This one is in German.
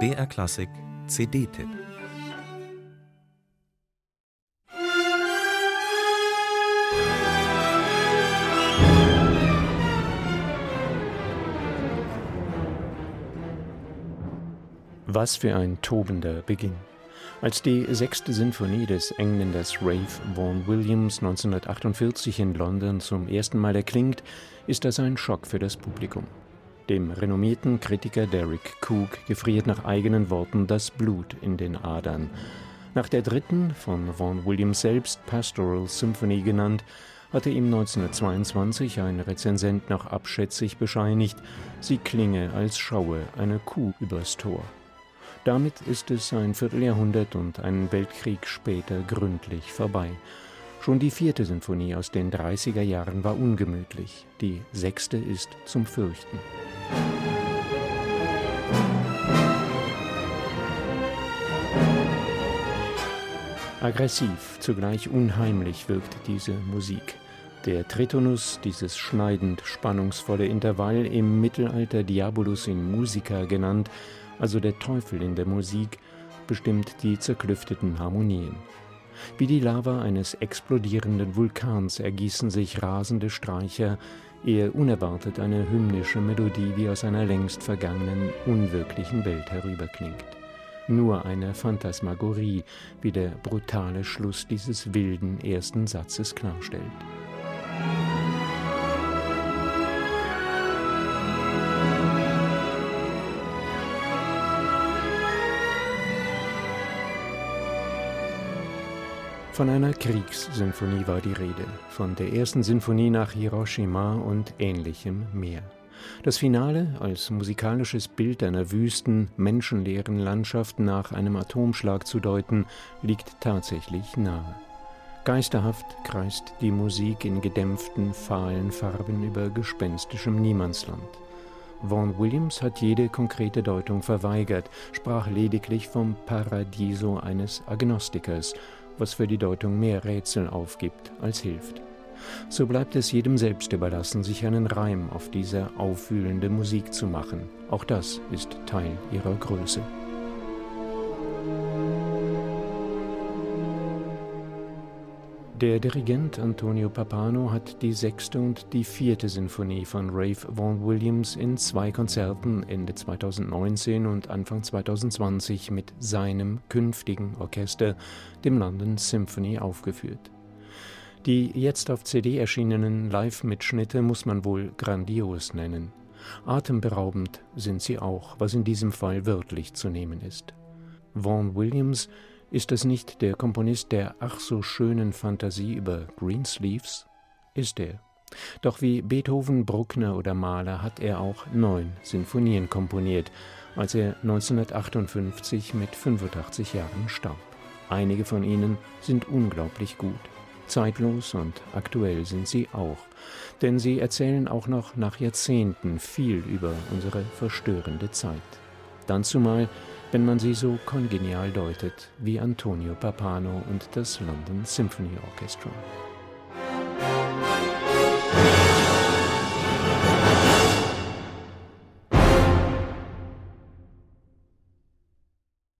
BR Klassik CD-Tipp Was für ein tobender Beginn. Als die sechste Sinfonie des Engländers Ralph Vaughan Williams 1948 in London zum ersten Mal erklingt, ist das ein Schock für das Publikum. Dem renommierten Kritiker Derek Cook gefriert nach eigenen Worten das Blut in den Adern. Nach der dritten, von Vaughan Williams selbst Pastoral Symphony genannt, hatte ihm 1922 ein Rezensent noch abschätzig bescheinigt, sie klinge, als schaue eine Kuh übers Tor. Damit ist es ein Vierteljahrhundert und einen Weltkrieg später gründlich vorbei. Schon die vierte Sinfonie aus den 30er Jahren war ungemütlich, die sechste ist zum Fürchten. Aggressiv, zugleich unheimlich wirkt diese Musik. Der Tritonus, dieses schneidend spannungsvolle Intervall, im Mittelalter Diabolus in Musica genannt, also der Teufel in der Musik, bestimmt die zerklüfteten Harmonien. Wie die Lava eines explodierenden Vulkans ergießen sich rasende Streicher, ehe unerwartet eine hymnische Melodie wie aus einer längst vergangenen, unwirklichen Welt herüberklingt. Nur eine Phantasmagorie, wie der brutale Schluss dieses wilden ersten Satzes klarstellt. Von einer Kriegssinfonie war die Rede, von der ersten Sinfonie nach Hiroshima und ähnlichem mehr. Das Finale als musikalisches Bild einer wüsten, menschenleeren Landschaft nach einem Atomschlag zu deuten, liegt tatsächlich nahe. Geisterhaft kreist die Musik in gedämpften, fahlen Farben über gespenstischem Niemandsland. Vaughan Williams hat jede konkrete Deutung verweigert, sprach lediglich vom Paradiso eines Agnostikers was für die Deutung mehr Rätsel aufgibt als hilft. So bleibt es jedem selbst überlassen, sich einen Reim auf diese aufwühlende Musik zu machen. Auch das ist Teil ihrer Größe. Der Dirigent Antonio Papano hat die sechste und die vierte Sinfonie von Ralph Vaughan Williams in zwei Konzerten Ende 2019 und Anfang 2020 mit seinem künftigen Orchester, dem London Symphony, aufgeführt. Die jetzt auf CD erschienenen Live-Mitschnitte muss man wohl grandios nennen. Atemberaubend sind sie auch, was in diesem Fall wörtlich zu nehmen ist. Vaughan Williams ist es nicht der Komponist der ach so schönen Fantasie über Greensleeves? Ist er. Doch wie Beethoven, Bruckner oder Mahler hat er auch neun Sinfonien komponiert, als er 1958 mit 85 Jahren starb. Einige von ihnen sind unglaublich gut. Zeitlos und aktuell sind sie auch, denn sie erzählen auch noch nach Jahrzehnten viel über unsere verstörende Zeit. Dann zumal wenn man sie so kongenial deutet wie Antonio Papano und das London Symphony Orchestra.